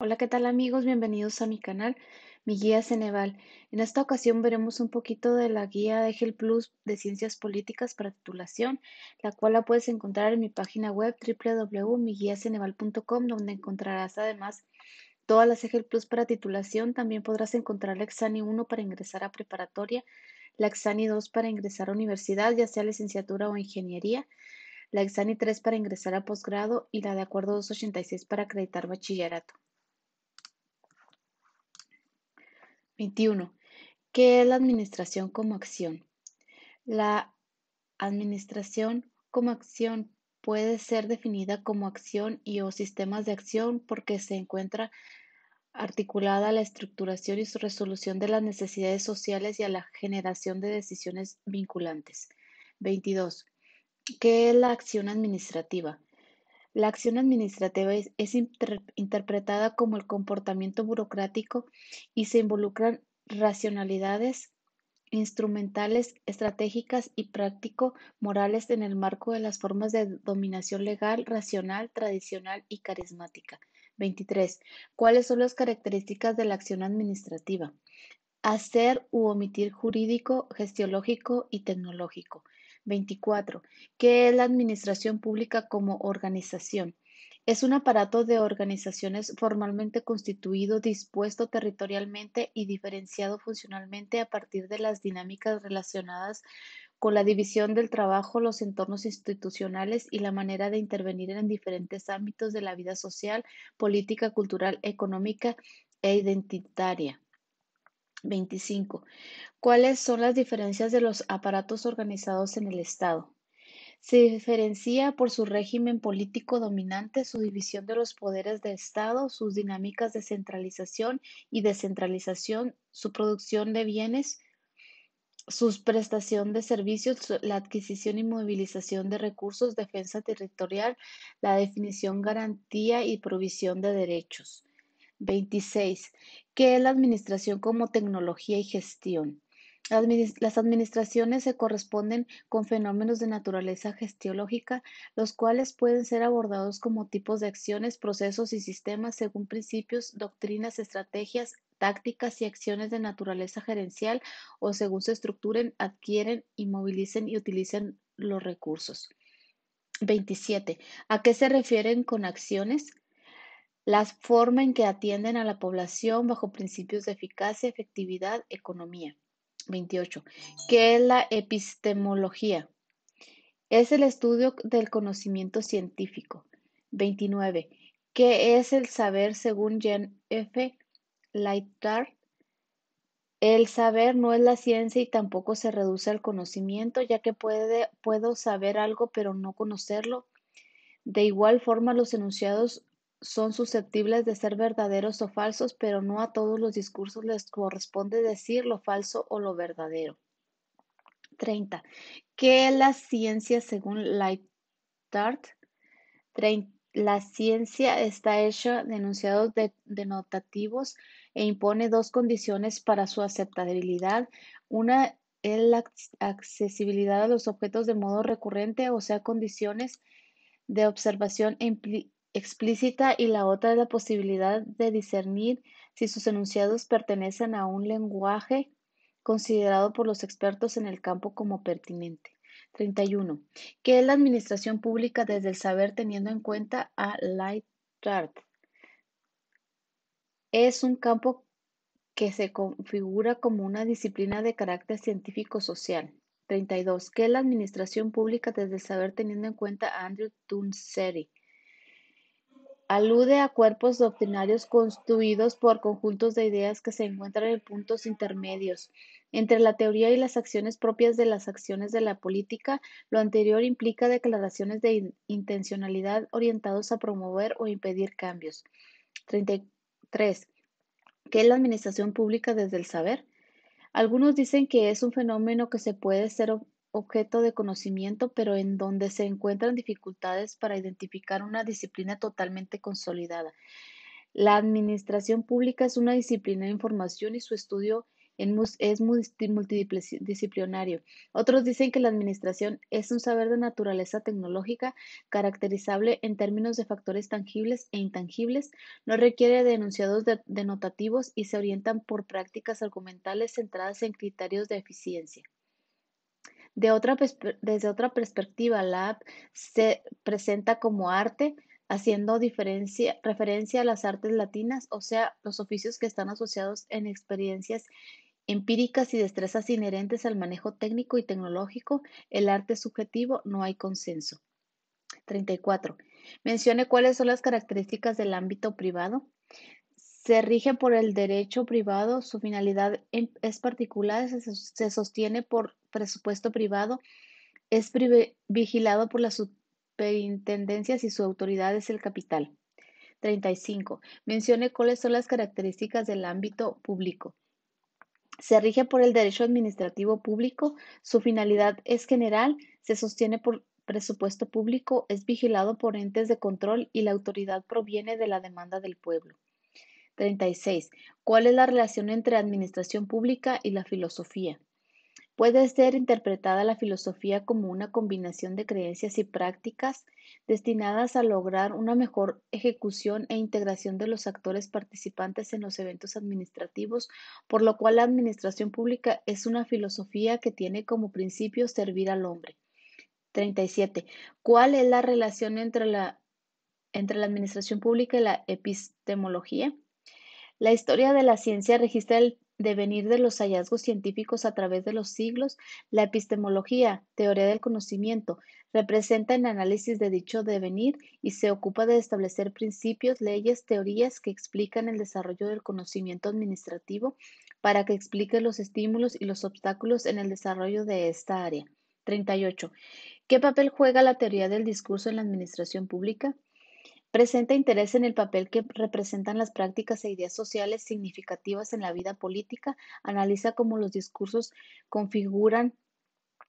Hola, ¿qué tal amigos? Bienvenidos a mi canal, mi guía Ceneval. En esta ocasión veremos un poquito de la guía EGEL Plus de Ciencias Políticas para titulación, la cual la puedes encontrar en mi página web www.miguiaceneval.com, donde encontrarás además todas las EGEL Plus para titulación. También podrás encontrar la Exani 1 para ingresar a preparatoria, la Exani 2 para ingresar a universidad, ya sea licenciatura o ingeniería, la Exani 3 para ingresar a posgrado y la de acuerdo 286 para acreditar bachillerato. 21. ¿Qué es la administración como acción? La administración como acción puede ser definida como acción y o sistemas de acción porque se encuentra articulada a la estructuración y su resolución de las necesidades sociales y a la generación de decisiones vinculantes. 22. ¿Qué es la acción administrativa? La acción administrativa es, interpretada como el comportamiento burocrático y se involucran racionalidades instrumentales, estratégicas y práctico-morales en el marco de las formas de dominación legal, racional, tradicional y carismática. 23. ¿Cuáles son las características de la acción administrativa? Hacer u omitir jurídico, gestiológico y tecnológico. 24. ¿Qué es la administración pública como organización? Es un aparato de organizaciones formalmente constituido, dispuesto territorialmente y diferenciado funcionalmente a partir de las dinámicas relacionadas con la división del trabajo, los entornos institucionales y la manera de intervenir en diferentes ámbitos de la vida social, política, cultural, económica e identitaria. 25. ¿Cuáles son las diferencias de los aparatos organizados en el Estado? Se diferencia por su régimen político dominante, su división de los poderes de Estado, sus dinámicas de centralización y descentralización, su producción de bienes, su prestación de servicios, la adquisición y movilización de recursos, defensa territorial, la definición, garantía y provisión de derechos. 26. ¿Qué es la administración como tecnología y gestión? Las administraciones se corresponden con fenómenos de naturaleza gestiológica, los cuales pueden ser abordados como tipos de acciones, procesos y sistemas según principios, doctrinas, estrategias, tácticas y acciones de naturaleza gerencial o según se estructuren, adquieren, inmovilicen y utilicen los recursos. 27. ¿A qué se refieren con acciones? La forma en que atienden a la población bajo principios de eficacia, efectividad, economía. 28. ¿Qué es la epistemología? Es el estudio del conocimiento científico. 29. ¿Qué es el saber según Jean F. Lyotard? El saber no es la ciencia y tampoco se reduce al conocimiento, ya que puede, puedo saber algo pero no conocerlo. De igual forma, los enunciados son susceptibles de ser verdaderos o falsos, pero no a todos los discursos les corresponde decir lo falso o lo verdadero. 30. ¿Qué es la ciencia según Lyotard? La ciencia está hecha de enunciados denotativos e impone dos condiciones para su aceptabilidad. Una es la accesibilidad a los objetos de modo recurrente, o sea, condiciones de observación explícita y la otra es la posibilidad de discernir si sus enunciados pertenecen a un lenguaje considerado por los expertos en el campo como pertinente. 31. ¿Qué es la administración pública desde el saber teniendo en cuenta a Lightard? Es un campo que se configura como una disciplina de carácter científico-social. 32. ¿Qué es la administración pública desde el saber teniendo en cuenta a Andrew Tunseri? Alude a cuerpos doctrinarios constituidos por conjuntos de ideas que se encuentran en puntos intermedios entre la teoría y las acciones propias de las acciones de la política. Lo anterior implica declaraciones de intencionalidad orientados a promover o impedir cambios. 33. ¿Qué es la administración pública desde el saber? Algunos dicen que es un fenómeno que se puede ser objeto de conocimiento, pero en donde se encuentran dificultades para identificar una disciplina totalmente consolidada. La administración pública es una disciplina de información y su estudio es multidisciplinario. Otros dicen que la administración es un saber de naturaleza tecnológica caracterizable en términos de factores tangibles e intangibles, no requiere de enunciados denotativos y se orientan por prácticas argumentales centradas en criterios de eficiencia. Desde otra perspectiva, la app se presenta como arte, haciendo referencia a las artes latinas, o sea, los oficios que están asociados en experiencias empíricas y destrezas inherentes al manejo técnico y tecnológico, el arte subjetivo, no hay consenso. 34. Mencione cuáles son las características del ámbito privado. Se rige por el derecho privado, su finalidad es particular, se sostiene por presupuesto privado, es vigilado por la superintendencias y su autoridad es el capital. 35. Mencione cuáles son las características del ámbito público. Se rige por el derecho administrativo público, su finalidad es general, se sostiene por presupuesto público, es vigilado por entes de control y la autoridad proviene de la demanda del pueblo. 36. ¿Cuál es la relación entre administración pública y la filosofía? Puede ser interpretada la filosofía como una combinación de creencias y prácticas destinadas a lograr una mejor ejecución e integración de los actores participantes en los eventos administrativos, por lo cual la administración pública es una filosofía que tiene como principio servir al hombre. 37. ¿Cuál es la relación entre la, entre la administración pública y la epistemología? La historia de la ciencia registra el devenir de los hallazgos científicos a través de los siglos, la epistemología, teoría del conocimiento, representa el análisis de dicho devenir y se ocupa de establecer principios, leyes, teorías que explican el desarrollo del conocimiento administrativo para que explique los estímulos y los obstáculos en el desarrollo de esta área. 38. ¿Qué papel juega la teoría del discurso en la administración pública? Presenta interés en el papel que representan las prácticas e ideas sociales significativas en la vida política, analiza cómo los discursos configuran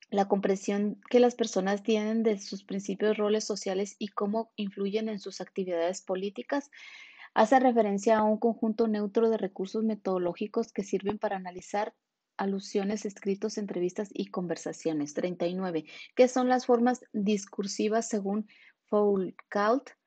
la comprensión que las personas tienen de sus principios, roles sociales y cómo influyen en sus actividades políticas. Hace referencia a un conjunto neutro de recursos metodológicos que sirven para analizar alusiones, escritos, entrevistas y conversaciones. 39. ¿Qué son las formas discursivas según Foucault?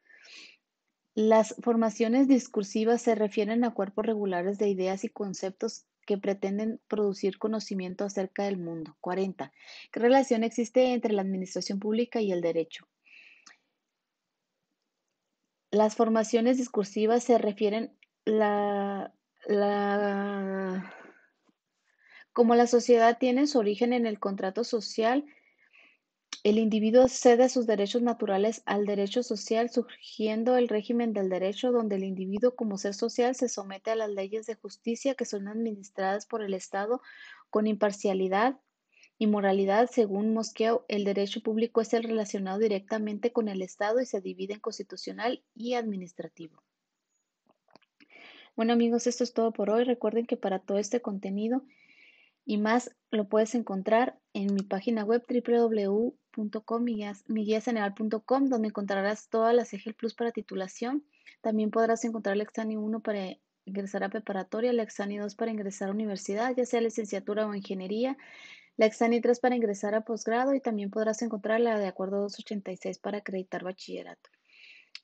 Las formaciones discursivas se refieren a cuerpos regulares de ideas y conceptos que pretenden producir conocimiento acerca del mundo. 40. ¿Qué relación existe entre la administración pública y el derecho? Las formaciones discursivas se refieren la, la, como la sociedad tiene su origen en el contrato social, el individuo cede sus derechos naturales al derecho social, surgiendo el régimen del derecho, donde el individuo como ser social se somete a las leyes de justicia que son administradas por el Estado con imparcialidad y moralidad. Según Mosqueo, el derecho público es el relacionado directamente con el Estado y se divide en constitucional y administrativo. Bueno amigos, esto es todo por hoy. Recuerden que para todo este contenido y más lo puedes encontrar en mi página web www.com, donde encontrarás todas las EGEL Plus para titulación. También podrás encontrar el Exani 1 para ingresar a preparatoria, el Exani 2 para ingresar a universidad, ya sea licenciatura o ingeniería, la Exani 3 para ingresar a posgrado y también podrás encontrar la de acuerdo 286 para acreditar bachillerato.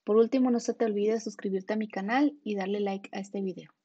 Por último, no se te olvide suscribirte a mi canal y darle like a este video.